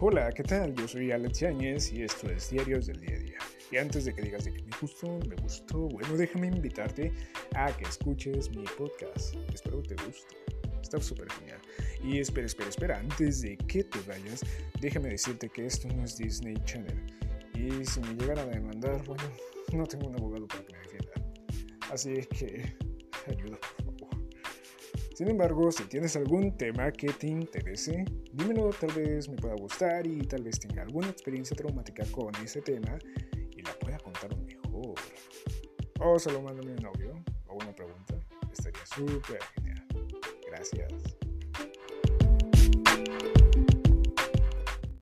Hola, ¿qué tal? Yo soy Alex Yáñez y esto es Diarios del Día a Día. Y antes de que digas de que me gustó, me gustó, bueno, déjame invitarte a que escuches mi podcast. Espero que te guste. Está súper genial. Y espera, espera, espera, antes de que te vayas, déjame decirte que esto no es Disney Channel. Y si me llegan a demandar, bueno, no tengo un abogado para que me defienda. Así que, ayuda. Sin embargo, si tienes algún tema que te interese, dímelo, tal vez me pueda gustar y tal vez tenga alguna experiencia traumática con ese tema y la pueda contar mejor. O solo mándame un audio o una pregunta, estaría súper genial. Gracias.